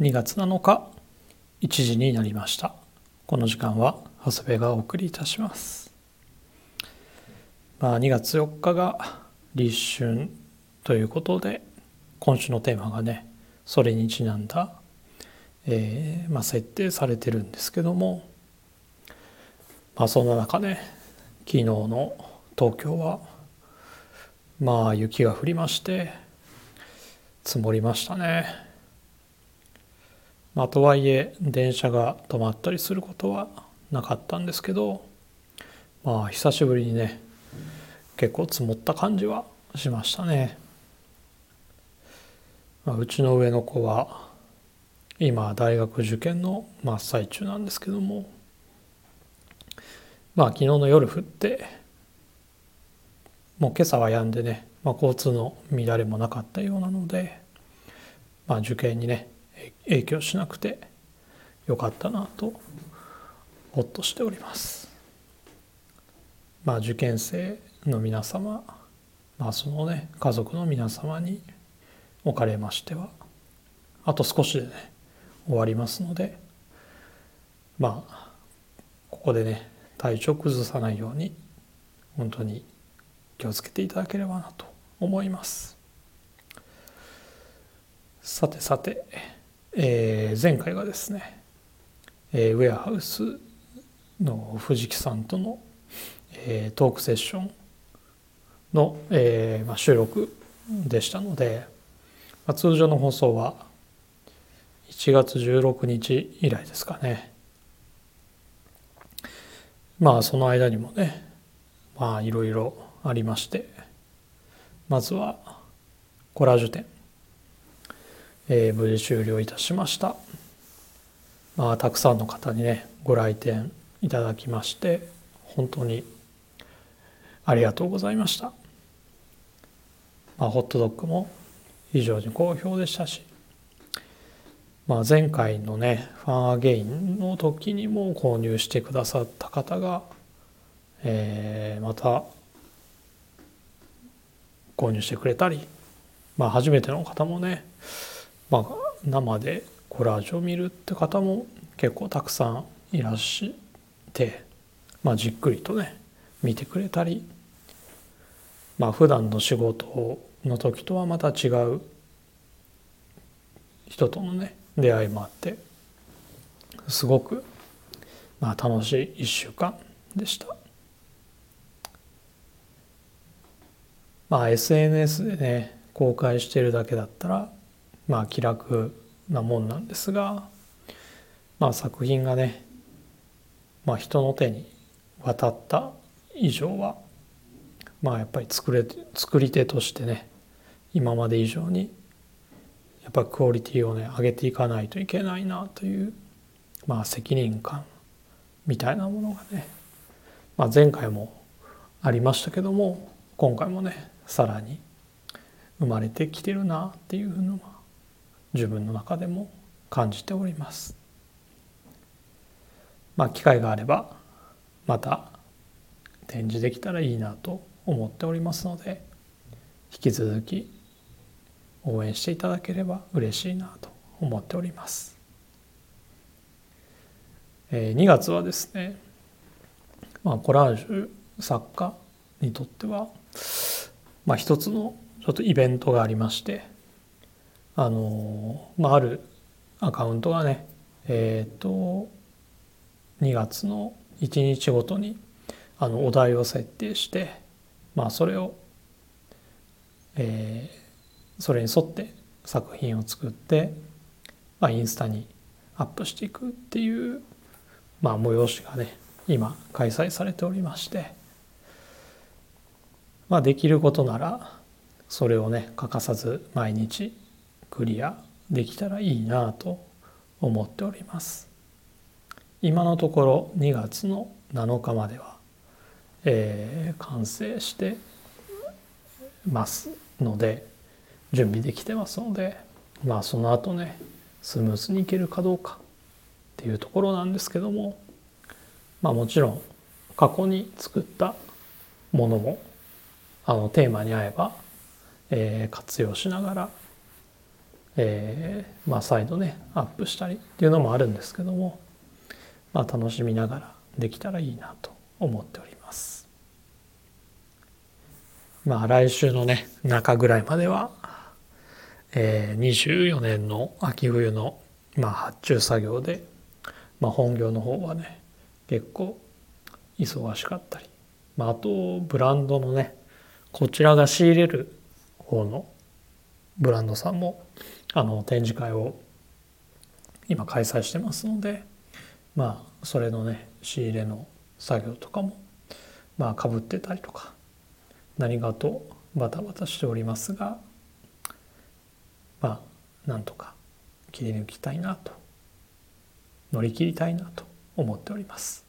2月7日1時になりましたこの時間は長谷部がお送りいたしますまあ2月4日が立春ということで今週のテーマがねそれにちなんだ、えーまあ、設定されてるんですけどもまあそんな中ね昨日の東京はまあ雪が降りまして積もりましたね。まあ、とはいえ電車が止まったりすることはなかったんですけどまあ久しぶりにね結構積もった感じはしましたね、まあ、うちの上の子は今大学受験の真っ最中なんですけどもまあ昨日の夜降ってもう今朝は止んでね、まあ、交通の乱れもなかったようなので、まあ、受験にね影響しなくてよかったなとほっとしております。まあ受験生の皆様、まあ、そのね家族の皆様におかれましてはあと少しでね終わりますのでまあここでね体調崩さないように本当に気をつけていただければなと思います。さてさてえー、前回がですね、えー、ウェアハウスの藤木さんとの、えー、トークセッションの、えーまあ、収録でしたので、まあ、通常の放送は1月16日以来ですかね。まあその間にもねまあいろいろありましてまずはコラージュ展。えー、無事終了いたしました。まあ、たくさんの方にねご来店いただきまして本当にありがとうございました。まあ、ホットドッグも非常に好評でしたし、まあ、前回のねファンアゲインの時にも購入してくださった方が、えー、また購入してくれたり、まあ、初めての方もねまあ、生でコラージュを見るって方も結構たくさんいらして、まあ、じっくりとね見てくれたりまあ普段の仕事の時とはまた違う人とのね出会いもあってすごくまあ楽しい1週間でした。まあ SNS でね公開してるだけだったらまあ気楽なもんなんですが、まあ、作品がね、まあ、人の手に渡った以上はまあやっぱり作れ作り手としてね今まで以上にやっぱクオリティをね上げていかないといけないなというまあ責任感みたいなものがね、まあ、前回もありましたけども今回もねさらに生まれてきてるなっていうのは自分の中でも感じております。まあ機会があればまた展示できたらいいなと思っておりますので引き続き応援していただければ嬉しいなと思っております。え2月はですね、まあ、コラージュ作家にとっては、まあ、一つのちょっとイベントがありましてあの、まあ、あるアカウントがねえっ、ー、と2月の1日ごとにあのお題を設定して、まあ、それを、えー、それに沿って作品を作って、まあ、インスタにアップしていくっていう、まあ、催しがね今開催されておりまして、まあ、できることならそれをね欠かさず毎日クリアできたらいいなと思っております。今のところ2月の7日までは、えー、完成してますので準備できてますのでまあその後ねスムーズにいけるかどうかっていうところなんですけどもまあもちろん過去に作ったものもあのテーマに合えば、えー、活用しながらえー、まあ、再度ねアップしたりっていうのもあるんですけども、まあ、楽しみながらできたらいいなと思っております。まあ来週のね中ぐらいまでは、えー、24年の秋冬の、まあ、発注作業で、まあ、本業の方はね結構忙しかったり、まあ、あとブランドのねこちらが仕入れる方のブランドさんもあの展示会を今開催してますのでまあそれのね仕入れの作業とかもまあかぶってたりとか何かとバタバタしておりますがまあなんとか切り抜きたいなと乗り切りたいなと思っております。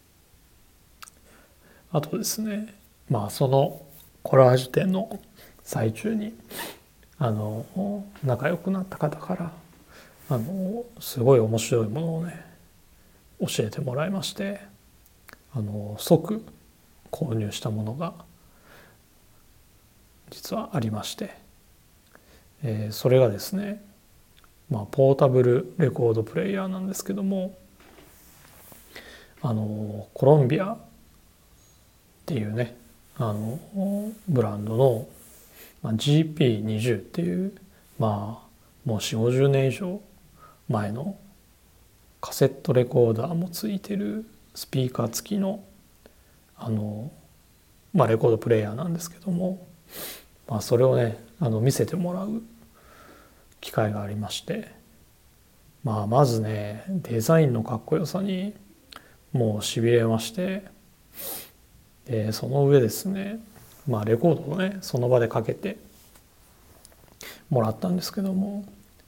あとですねまあそのコラージュ展の最中にあの仲良くなった方からあのすごい面白いものをね教えてもらいましてあの即購入したものが実はありまして、えー、それがですね、まあ、ポータブルレコードプレーヤーなんですけどもあのコロンビアっていうねあのブランドの、まあ、GP20 っていうまあもう4 5 0年以上前のカセットレコーダーもついてるスピーカー付きのあの、まあ、レコードプレーヤーなんですけどもまあ、それをねあの見せてもらう機会がありまして、まあ、まずねデザインのかっこよさにもうしびれましてでその上ですね、まあ、レコードをねその場でかけてもらったんですけども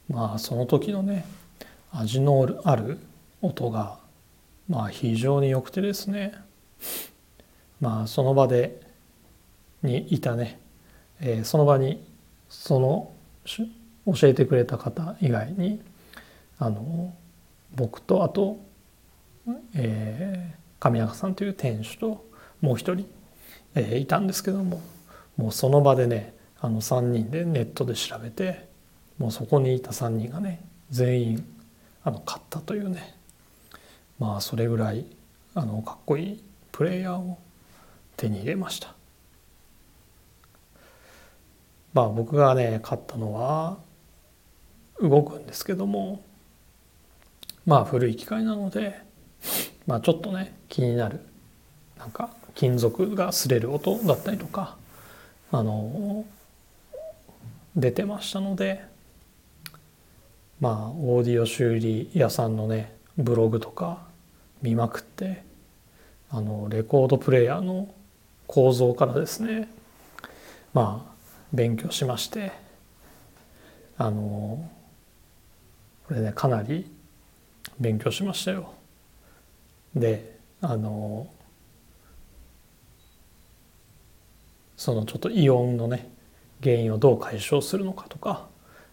まあその時のね味のある音がまあ非常に良くてですねまあその場でにいたねえー、その場にその教えてくれた方以外にあの僕とあと、えー、神中さんという店主ともう一人、えー、いたんですけどももうその場でねあの3人でネットで調べてもうそこにいた3人がね全員あの買ったというねまあそれぐらいあのかっこいいプレイヤーを手に入れました。まあ僕がね買ったのは動くんですけどもまあ古い機械なのでまあちょっとね気になるなんか金属が擦れる音だったりとかあの出てましたのでまあオーディオ修理屋さんのねブログとか見まくってあのレコードプレーヤーの構造からですねまあ勉強しましてあのこれねかなり勉強しましたよ。であのそのちょっとイオンのね原因をどう解消するのかとか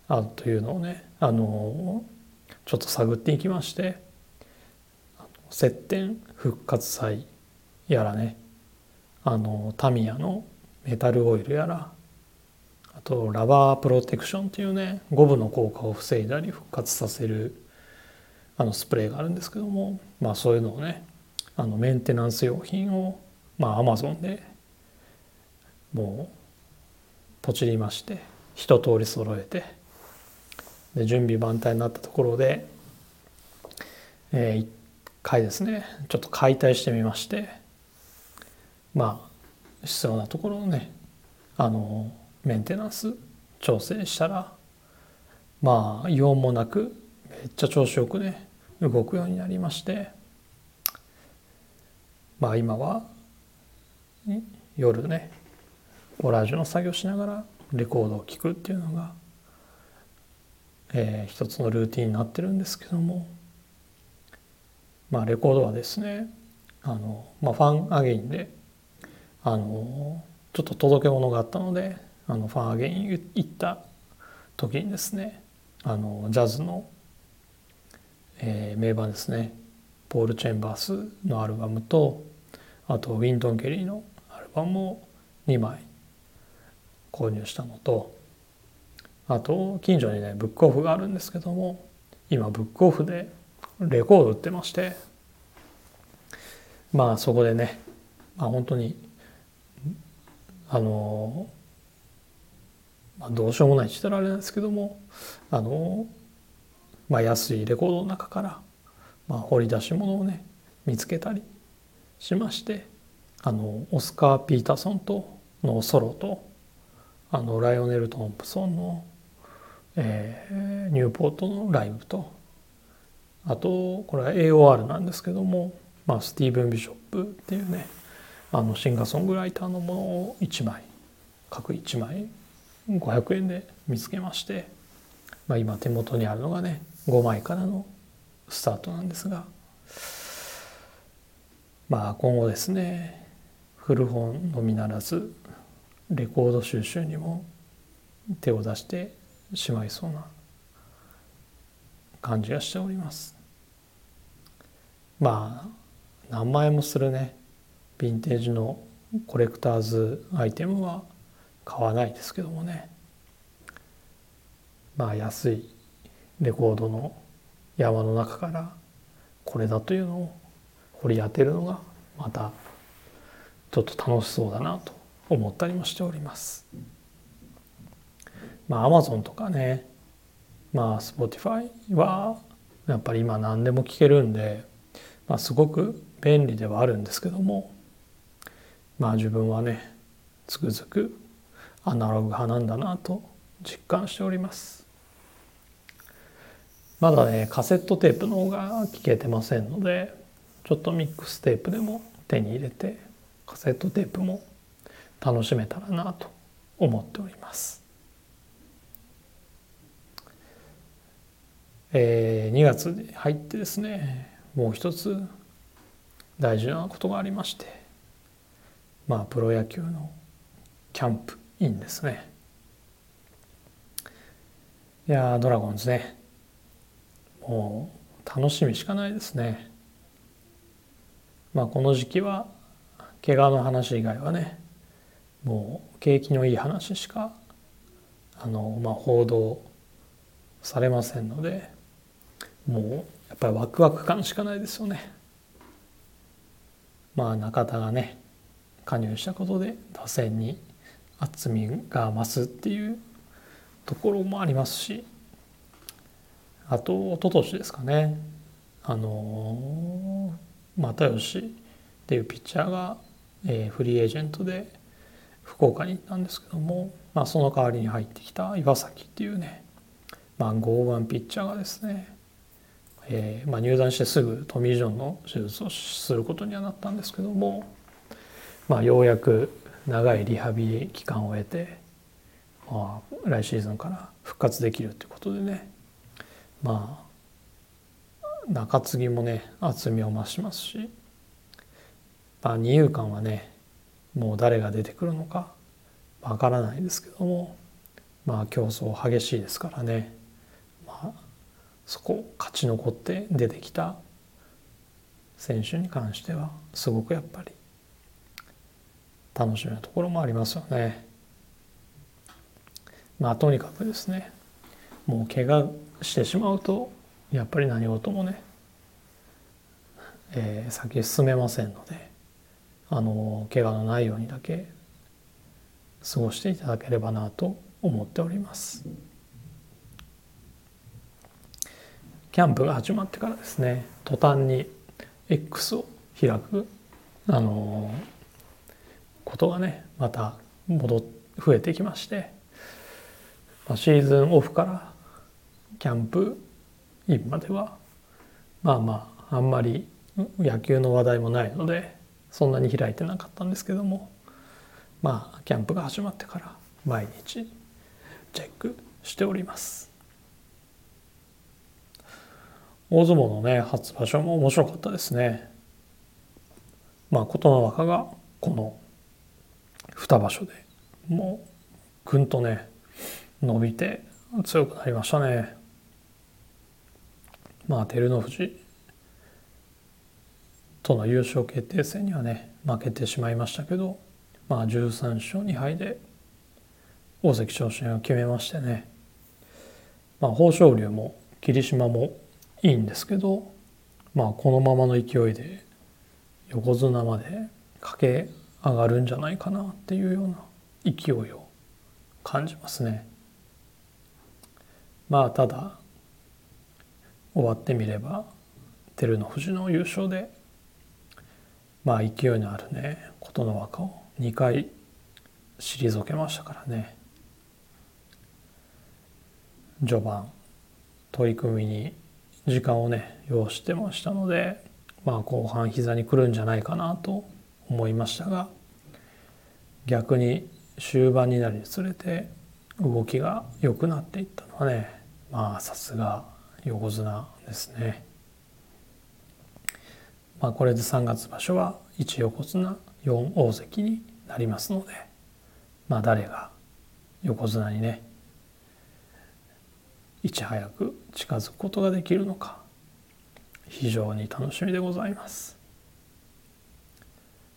あというのをねあのちょっと探っていきまして接点復活剤やらねあのタミヤのメタルオイルやらあとラバープロテクションっていうねゴムの効果を防いだり復活させるあのスプレーがあるんですけどもまあそういうのをねあのメンテナンス用品をまあアマゾンでもうポチりまして一通り揃えてで準備万端になったところで、えー、一回ですねちょっと解体してみましてまあ必要なところをねあのメンテナンス調整したらまあ異音もなくめっちゃ調子よくね動くようになりましてまあ今は夜ねオラージュの作業しながらレコードを聴くっていうのが、えー、一つのルーティンになってるんですけどもまあレコードはですねあの、まあ、ファンアゲインであのちょっと届け物があったのであのファンアゲイン行った時にですねあのジャズの、えー、名盤ですねポール・チェンバースのアルバムとあとウィントン・ケリーのアルバムを2枚購入したのとあと近所にねブックオフがあるんですけども今ブックオフでレコード売ってましてまあそこでね、まあ、本当にあの、まあ、どうしようもないって言ったらあれなんですけどもあの、まあ、安いレコードの中から、まあ、掘り出し物をね見つけたりしましてあのオスカー・ピーターソンとのソロとあのライオネル・トンプソンの、えー、ニューポートのライブとあとこれは AOR なんですけども、まあ、スティーブン・ビショップっていうねあのシンガーソングライターのものを1枚各1枚500円で見つけまして、まあ、今手元にあるのがね5枚からのスタートなんですがまあ今後ですね古本のみならずレコード収集にも手を出してしまいそうな感じがしております。まあ何万円もするね。ヴィンテージのコレクターズアイテムは買わないですけどもね。まあ安いレコードの山の中からこれだというのを掘り当てるのがまたちょっと楽しそうだなと。思ったりもしております。まあアマゾンとかね。まあ Spotify はやっぱり今何でも聞けるんで、まあ、すごく便利ではあるんですけども。まあ自分はねつくづくアナログ派なんだなと実感しております。まだねカセットテープの方が聞けてませんのでちょっとミックステープでも手に入れてカセットテープも楽しめたらなと思っております。えー、2月に入ってですねもう一つ大事なことがありましてまあプロ野球のキャンプインですね。いやドラゴンズねもう楽しみしかないですね。まあこの時期は怪我の話以外はねもう景気のいい話しかあの、まあ、報道されませんのでもうやっぱりワクワク感しかないですよね。まあ中田がね加入したことで打線に厚みが増すっていうところもありますしあと一昨年ですかねあの又吉っていうピッチャーが、えー、フリーエージェントで福岡に行ったんですけども、まあ、その代わりに入ってきた岩崎っていうね、まあ、剛腕ピッチャーがですねえーまあ、入団してすぐトミー・ジョンの手術をすることにはなったんですけども、まあ、ようやく長いリハビリ期間を経て、まあ、来シーズンから復活できるということでねまあ中継ぎもね厚みを増しますし、まあ、二遊間はねもう誰が出てくるのかわからないですけどもまあ競争激しいですからねまあそこ勝ち残って出てきた選手に関してはすごくやっぱり楽しみなところもありますよね。まあとにかくですねもう怪我してしまうとやっぱり何事もね、えー、先進めませんのであの怪我のないようにだけ過ごしていただければなと思っております。キャンプが始まってからですね途端に X を開くあのことがねまた戻増えてきまして、シーズンオフからキャンプインまではまあまああんまり野球の話題もないのでそんなに開いてなかったんですけどもまあキャンプが始まってから毎日チェックしております。大相撲のね初場所も面白かったですね。まあ琴ノ若がこの2場所でもうぐんとね伸びて強くなりましたね。まあ照ノ富士との優勝決定戦にはね負けてしまいましたけどまあ13勝2敗で大関昇進を決めましてねまあ、豊昇龍も霧島もいいんですけど、まあ、このままの勢いで横綱まで駆け上がるんじゃないかなっていうような勢いを感じますね。まあただ終わってみれば照ノ富士の優勝でまあ勢いのあるね琴ノ若を2回退けましたからね序盤取り組みに時間をね要してましたのでまあ後半膝にくるんじゃないかなと思いましたが逆に終盤になるにつれて動きが良くなっていったのはねまあさすが横綱ですね。まあ、これで3月場所は1横綱4大関になりますので、まあ、誰が横綱にねいち早く近づくことができるのか非常に楽しみでございます。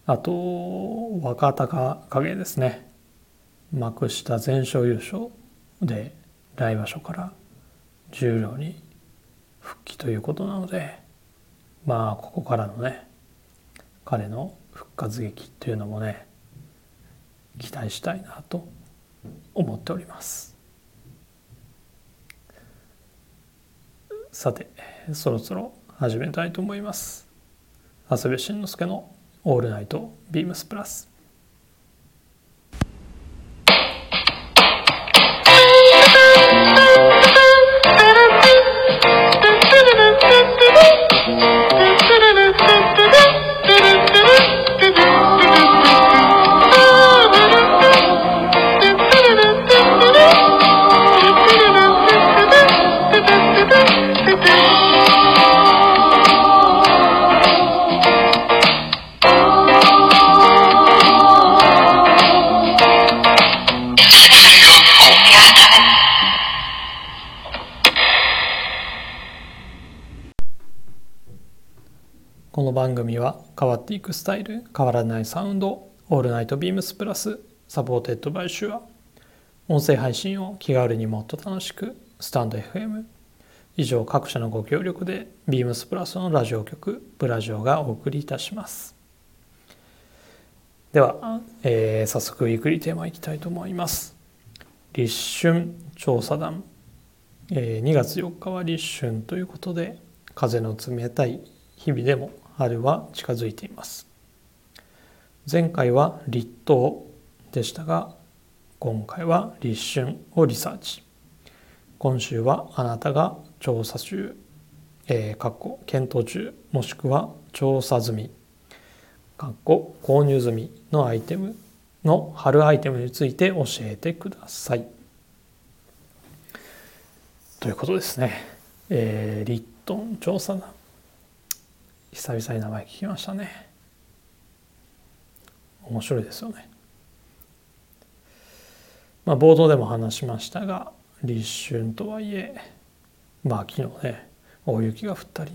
あと若隆景ですね幕下全勝優勝で来場所から十両に復帰ということなのでまあここからのね彼の復活劇というのもね期待したいなと思っております。さてそろそろ始めたいと思います。長谷部慎之介の「オールナイトビームスプラス」変わっていくスタイル変わらないサウンド All Night BEAMS PLUS supported by SHURE。音声配信を気軽にもっと楽しくスタンド FM 以上各社のご協力で BEAMS PLUS のラジオ局ブラジオがお送りいたします。では、えー、早速ウィークリーテーマいきたいと思います。立春調査団、えー、2月4日は立春ということで風の冷たい日々でも春は近づいています。前回は立冬でしたが今回は立春をリサーチ。今週はあなたが調査中、えー、かっこ検討中。もしくは調査済み。かっこ購入済みのアイテム。の春アイテムについて教えてください。ということですね、えー、リットン調査団。久々に名前聞きましたね。面白いですよね。まあ冒頭でも話しましたが立春とはいえまあ昨日ね大雪が降ったり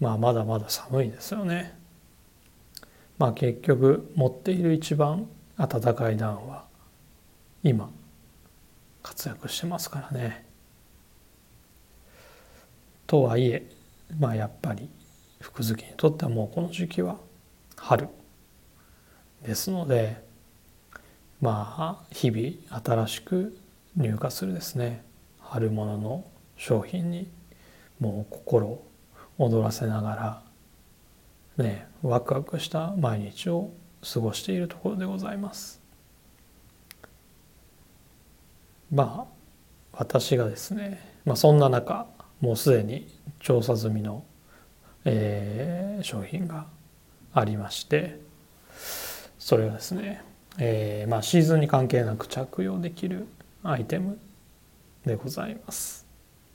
まあまだまだ寒いですよね。まあ結局持っている一番暖かい暖は今活躍してますからね。とはいえまあやっぱり福月にとってはもうこの時期は春ですのでまあ日々新しく入荷するですね春物の商品にもう心躍らせながらねワクワクした毎日を過ごしているところでございます。まあ私がですね、まあ、そんな中もうすでに調査済みのえー、商品がありましてそれはですね、えーまあ、シーズンに関係なく着用できるアイテムでございます。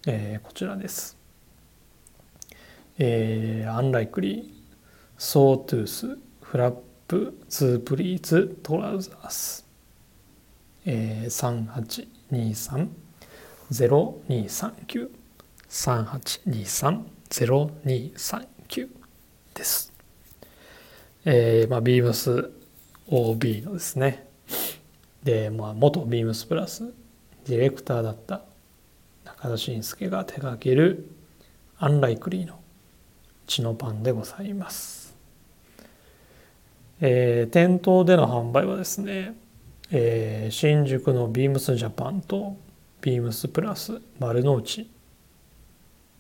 えー、こちらです。えー、 Unlikely Sawtooth Flap Two Pleats Trousers、えー、3823-0239 3823 0239です。えー、まあ、 BEAMS OB のですね、で、まあ、元 BEAMS PLUS ディレクターだった中田信介が手掛けるアンライクリーのチノパンでございます、えー、店頭での販売はですね、えー、新宿のビームスジャパンとビームスプラス丸の内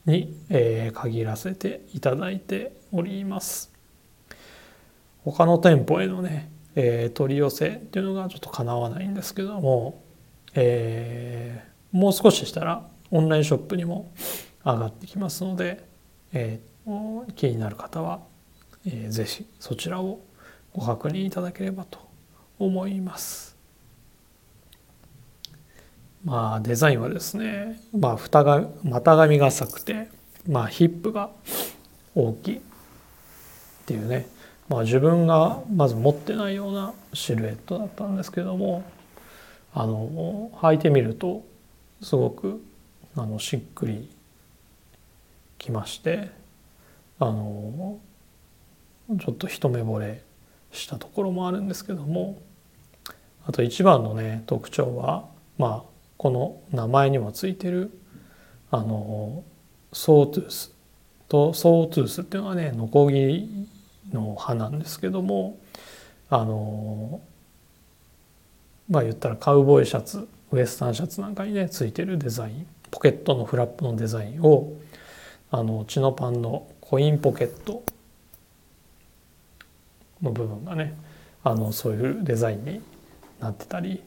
に、えー、限らせていただいております他の店舗へのね、えー、取り寄せっていうのがちょっとかなわないんですけども、えー、もう少ししたらオンラインショップにも上がってきますので、えー、気になる方は、えー、ぜひそちらをご確認いただければと思います。まあデザインはですね、まあ、蓋が股上が浅くて、まあ、ヒップが大きいっていうね、まあ、自分がまず持ってないようなシルエットだったんですけどもあの履いてみるとすごくあのしっくりきましてあのちょっと一目惚れしたところもあるんですけどもあと一番のね特徴はまあこの名前にもついてるあのソートゥース。とソートゥースっていうのはねノコギリの葉なんですけどもあのまあ言ったらカウボーイシャツウエスタンシャツなんかにねついてるデザインポケットのフラップのデザインをあのチノパンのコインポケットの部分がねあのそういうデザインになってたり、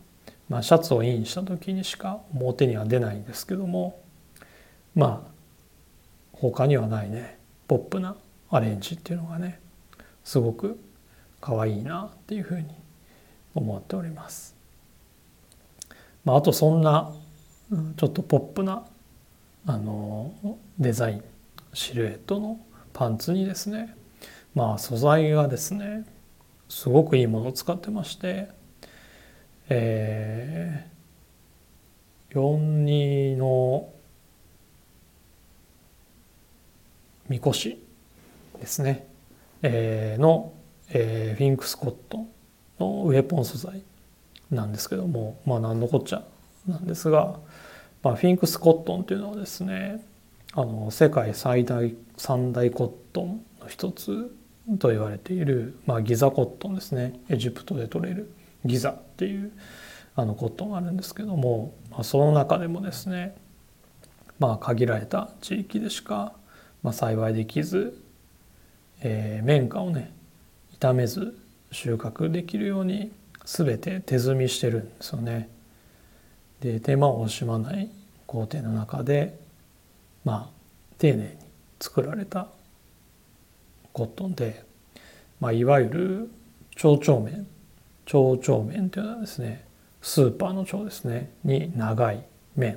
まあ、シャツをインした時にしか表には出ないんですけどもまあ他にはないねポップなアレンジっていうのがねすごく可愛いなっていうふうに思っております。まあ、あとそんなちょっとポップなあのデザインシルエットのパンツにですねまあ素材がですねすごくいいものを使ってましてえー、42のみこしですね、えー、の、えー、フィンクスコットのウェポン素材なんですけどもまあ何のこっちゃなんですが、まあ、フィンクスコットンというのはですねあの世界最大三大コットンの一つと言われている、まあ、ギザコットンですね。エジプトで取れるギザっていうあのコットンがあるんですけども、まあ、その中でもですねまあ限られた地域でしか、まあ、栽できず、えー、綿花をね傷めず収穫できるように全て手摘みしてるんですよね。で手間を惜しまない工程の中でまあ丁寧に作られたコットンで、まあ、いわゆる蝶々麺蝶々麺というのはですねスーパーの蝶ですねに長い麺っ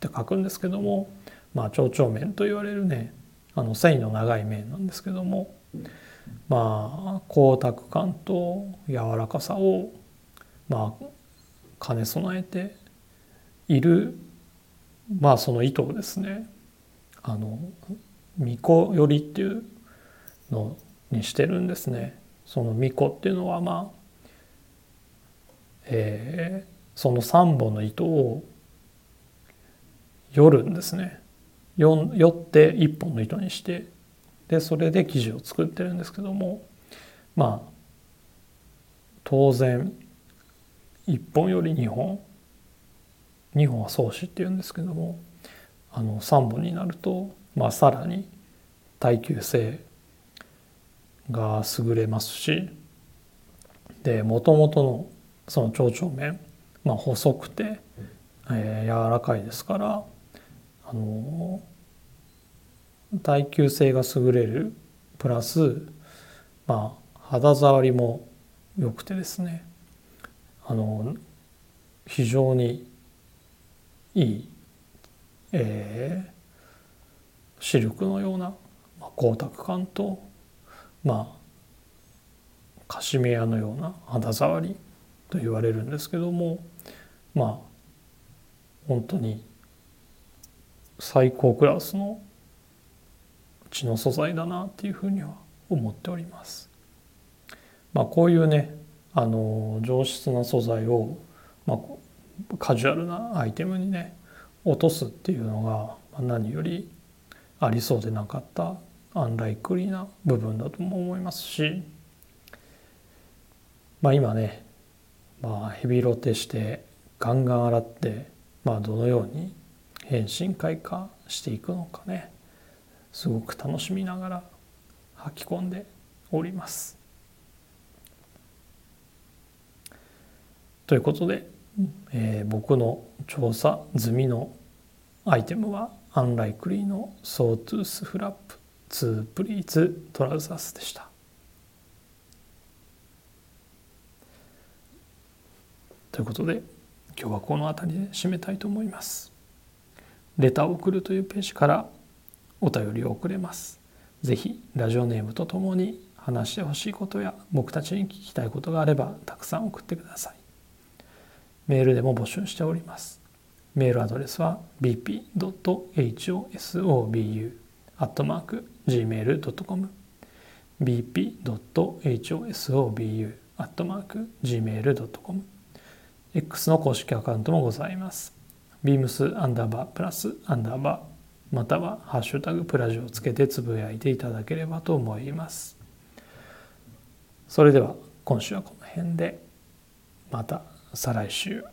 て書くんですけどもまあ蝶々麺と言われるねあの繊維の長い麺なんですけどもまあ光沢感と柔らかさをまあ兼ね備えているまあその意図をですねあの巫女寄りっていうのにしてるんですね。その巫女っていうのはまあ、えー、その3本の糸を寄るんですね。寄って1本の糸にしてでそれで生地を作ってるんですけどもまあ当然1本より2本2本は創始っていうんですけどもあの3本になると、まあ、さらに耐久性が優れますしでもともとのその蝶々麺、まあ、細くて、えー、柔らかいですからあの耐久性が優れるプラス、まあ、肌触りも良くてですねあの非常にいい、えー、シルクのような光沢感とまあカシメヤのような肌触りと言われるんですけどもまあ本当に最高クラスの血の素材だなっていうふうには思っております。まあ、こういうねあの上質な素材を、まあ、カジュアルなアイテムにね落とすっていうのが何よりありそうでなかったアンライクリーな部分だとも思いますしまあ今ね、まあ、ヘビロテしてガンガン洗って、まあ、どのように変身開花していくのかねすごく楽しみながら吐き込んでおります。ということで、えー、僕の調査済みのアイテムは Unlikely のソートゥースフラップ2プリーツトラウザースでした。ということで今日はこの辺りで締めたいと思います。レターを送るというページからお便りを送れます。ぜひラジオネームとともに話してほしいことや僕たちに聞きたいことがあればたくさん送ってください。メールでも募集しております。メールアドレスは bp.hosobu.gmail.com bp.hosobu.gmail.com X の公式アカウントもございます。beams アンダーバープラスアンダーバーまたはハッシュタグプラジをつけてつぶやいていただければと思います。それでは今週はこの辺でまた再来週。